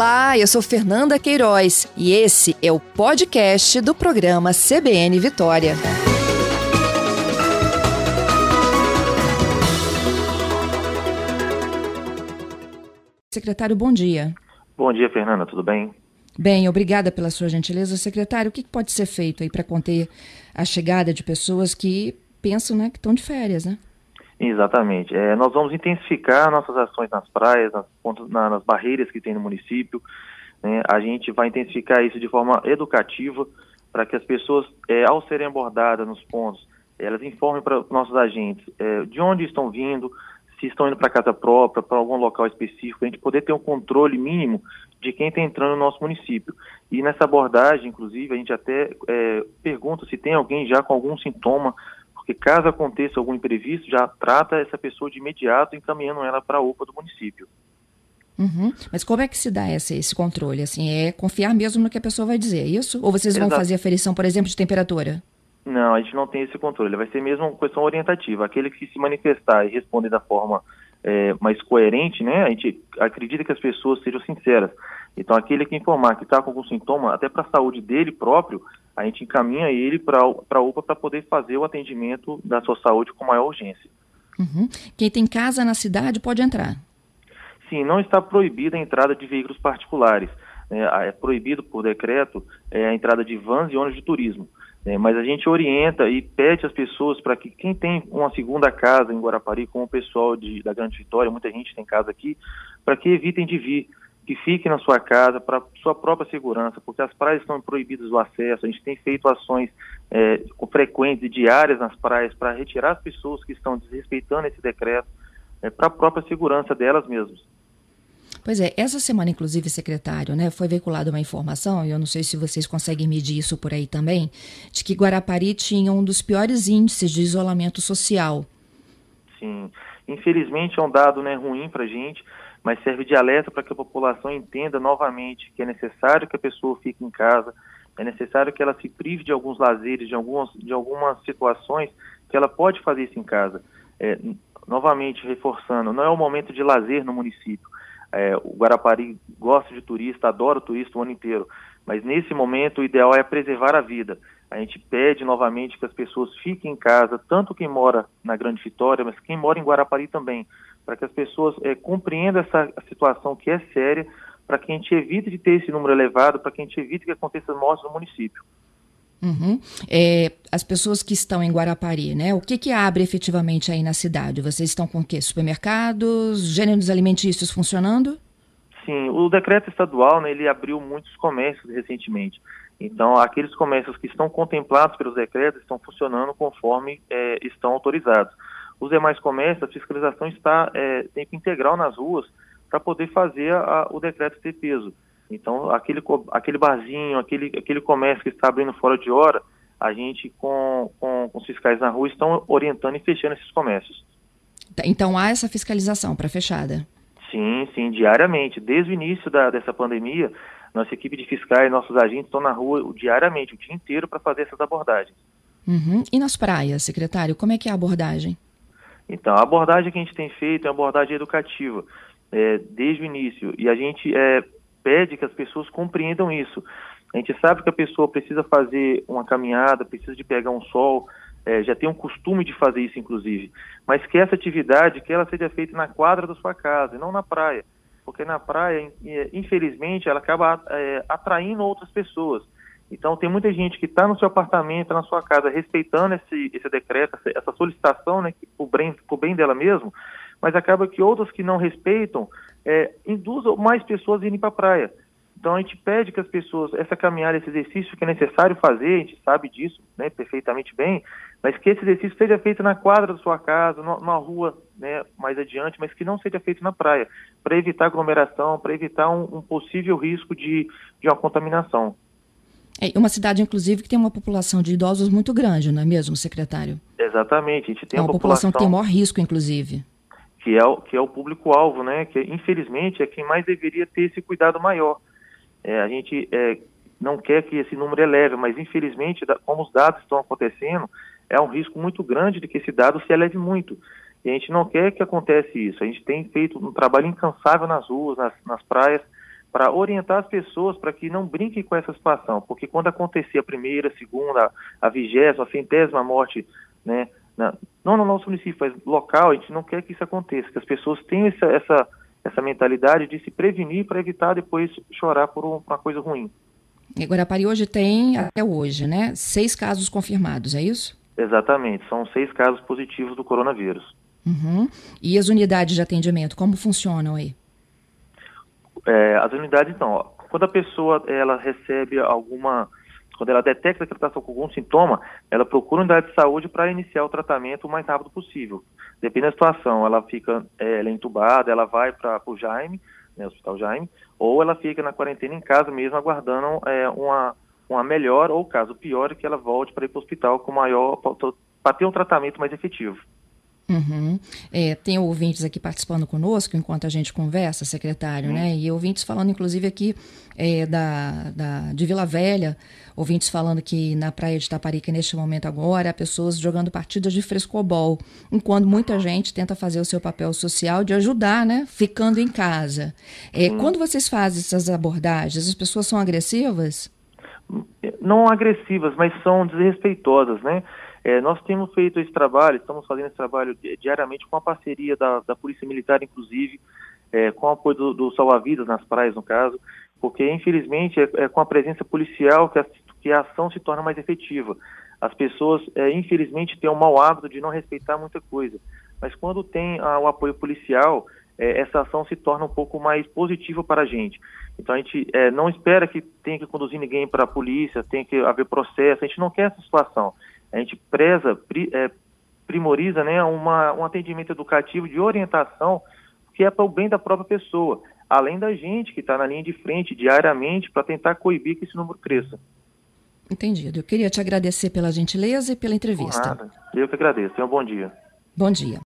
Olá, eu sou Fernanda Queiroz e esse é o podcast do programa CBN Vitória. Secretário, bom dia. Bom dia, Fernanda, tudo bem? Bem, obrigada pela sua gentileza. Secretário, o que pode ser feito aí para conter a chegada de pessoas que pensam né, que estão de férias, né? Exatamente. É, nós vamos intensificar nossas ações nas praias, nas, nas barreiras que tem no município. Né? A gente vai intensificar isso de forma educativa para que as pessoas, é, ao serem abordadas nos pontos, elas informem para nossos agentes é, de onde estão vindo, se estão indo para casa própria, para algum local específico, a gente poder ter um controle mínimo de quem está entrando no nosso município. E nessa abordagem, inclusive, a gente até é, pergunta se tem alguém já com algum sintoma porque caso aconteça algum imprevisto, já trata essa pessoa de imediato, encaminhando ela para a UPA do município. Uhum. Mas como é que se dá esse, esse controle? Assim, é confiar mesmo no que a pessoa vai dizer, é isso? Ou vocês vão Exato. fazer aferição, por exemplo, de temperatura? Não, a gente não tem esse controle. Vai ser mesmo uma questão orientativa. Aquele que se manifestar e responder da forma é, mais coerente, né? A gente acredita que as pessoas sejam sinceras. Então, aquele que informar que está com algum sintoma, até para a saúde dele próprio, a gente encaminha ele para a UPA para poder fazer o atendimento da sua saúde com maior urgência. Uhum. Quem tem casa na cidade pode entrar? Sim, não está proibida a entrada de veículos particulares. É, é proibido por decreto é, a entrada de vans e ônibus de turismo. É, mas a gente orienta e pede às pessoas para que quem tem uma segunda casa em Guarapari, como o pessoal de, da Grande Vitória, muita gente tem casa aqui, para que evitem de vir que fiquem na sua casa para sua própria segurança, porque as praias estão proibidas o acesso. A gente tem feito ações é, frequentes e diárias nas praias para retirar as pessoas que estão desrespeitando esse decreto é, para a própria segurança delas mesmas. Pois é, essa semana, inclusive, secretário, né, foi veiculada uma informação, e eu não sei se vocês conseguem medir isso por aí também, de que Guarapari tinha um dos piores índices de isolamento social. Sim, infelizmente é um dado né, ruim para a gente, mas serve de alerta para que a população entenda novamente que é necessário que a pessoa fique em casa, é necessário que ela se prive de alguns lazeres, de algumas, de algumas situações que ela pode fazer isso em casa. É, novamente, reforçando, não é o momento de lazer no município. É, o Guarapari gosta de turista, adora o turista o ano inteiro, mas nesse momento o ideal é preservar a vida. A gente pede novamente que as pessoas fiquem em casa, tanto quem mora na Grande Vitória, mas quem mora em Guarapari também, para que as pessoas é, compreendam essa situação que é séria, para que a gente evite de ter esse número elevado, para que a gente evite que aconteça mortes no município. Uhum. É, as pessoas que estão em Guarapari, né? O que, que abre efetivamente aí na cidade? Vocês estão com o quê? Supermercados, gêneros alimentícios funcionando? Sim, o decreto estadual, né, ele abriu muitos comércios recentemente. Então, aqueles comércios que estão contemplados pelos decretos estão funcionando conforme é, estão autorizados. Os demais comércios, a fiscalização está é, tempo integral nas ruas para poder fazer a, o decreto ter peso. Então, aquele, aquele barzinho, aquele, aquele comércio que está abrindo fora de hora, a gente, com, com, com os fiscais na rua, estão orientando e fechando esses comércios. Tá, então, há essa fiscalização para fechada? Sim, sim, diariamente. Desde o início da, dessa pandemia, nossa equipe de fiscais, nossos agentes estão na rua diariamente, o dia inteiro, para fazer essas abordagens. Uhum. E nas praias, secretário, como é que é a abordagem? Então, a abordagem que a gente tem feito é uma abordagem educativa, é, desde o início. E a gente é, pede que as pessoas compreendam isso. A gente sabe que a pessoa precisa fazer uma caminhada, precisa de pegar um sol, é, já tem um costume de fazer isso, inclusive. Mas que essa atividade, que ela seja feita na quadra da sua casa, e não na praia. Porque na praia, infelizmente, ela acaba é, atraindo outras pessoas. Então, tem muita gente que está no seu apartamento, na sua casa, respeitando esse, esse decreto, essa solicitação, né, por bem, bem dela mesmo, mas acaba que outras que não respeitam é, induzam mais pessoas a irem para a praia. Então, a gente pede que as pessoas, essa caminhada, esse exercício que é necessário fazer, a gente sabe disso né, perfeitamente bem, mas que esse exercício seja feito na quadra da sua casa, numa rua né, mais adiante, mas que não seja feito na praia, para evitar aglomeração, para evitar um, um possível risco de, de uma contaminação. É uma cidade, inclusive, que tem uma população de idosos muito grande, não é mesmo, secretário? Exatamente. A gente tem é uma, população, população que tem maior risco, inclusive. Que é o, que é o público-alvo, né? Que, infelizmente, é quem mais deveria ter esse cuidado maior. É, a gente é, não quer que esse número eleve, mas, infelizmente, como os dados estão acontecendo, é um risco muito grande de que esse dado se eleve muito. E a gente não quer que aconteça isso. A gente tem feito um trabalho incansável nas ruas, nas, nas praias, para orientar as pessoas para que não brinquem com essa situação, porque quando acontecer a primeira, a segunda, a vigésima, a centésima morte, né, na, não no nosso município, mas local, a gente não quer que isso aconteça, que as pessoas tenham essa, essa, essa mentalidade de se prevenir para evitar depois chorar por um, uma coisa ruim. E Guarapari hoje tem, até hoje, né, seis casos confirmados, é isso? Exatamente, são seis casos positivos do coronavírus. Uhum. E as unidades de atendimento, como funcionam aí? É, as unidades, então, ó, quando a pessoa ela recebe alguma, quando ela detecta que ela está com algum sintoma, ela procura a unidade de saúde para iniciar o tratamento o mais rápido possível. Depende da situação, ela fica, é, ela é entubada, ela vai para o Jaime, né, Hospital Jaime, ou ela fica na quarentena em casa mesmo, aguardando é, uma, uma melhor, ou caso pior, que ela volte para ir para o hospital com maior, para ter um tratamento mais efetivo. Uhum. É, tem ouvintes aqui participando conosco enquanto a gente conversa, secretário, uhum. né? E ouvintes falando, inclusive, aqui é, da, da, de Vila Velha, ouvintes falando que na praia de Taparica, neste momento agora, há pessoas jogando partidas de frescobol, enquanto muita gente tenta fazer o seu papel social de ajudar, né? Ficando em casa. É, uhum. Quando vocês fazem essas abordagens, as pessoas são agressivas? Não agressivas, mas são desrespeitosas, né? É, nós temos feito esse trabalho, estamos fazendo esse trabalho diariamente com a parceria da, da Polícia Militar, inclusive, é, com o apoio do, do Salva-Vidas nas praias, no caso, porque, infelizmente, é, é, com a presença policial que a, que a ação se torna mais efetiva. As pessoas, é, infelizmente, têm um mau hábito de não respeitar muita coisa, mas quando tem a, o apoio policial, é, essa ação se torna um pouco mais positiva para a gente. Então a gente é, não espera que tenha que conduzir ninguém para a polícia, tenha que haver processo, a gente não quer essa situação a gente preza, pri, é, primoriza né, uma, um atendimento educativo de orientação que é para o bem da própria pessoa, além da gente que está na linha de frente diariamente para tentar coibir que esse número cresça. Entendido. Eu queria te agradecer pela gentileza e pela entrevista. Nada. Eu que agradeço. Tenha um bom dia. Bom dia.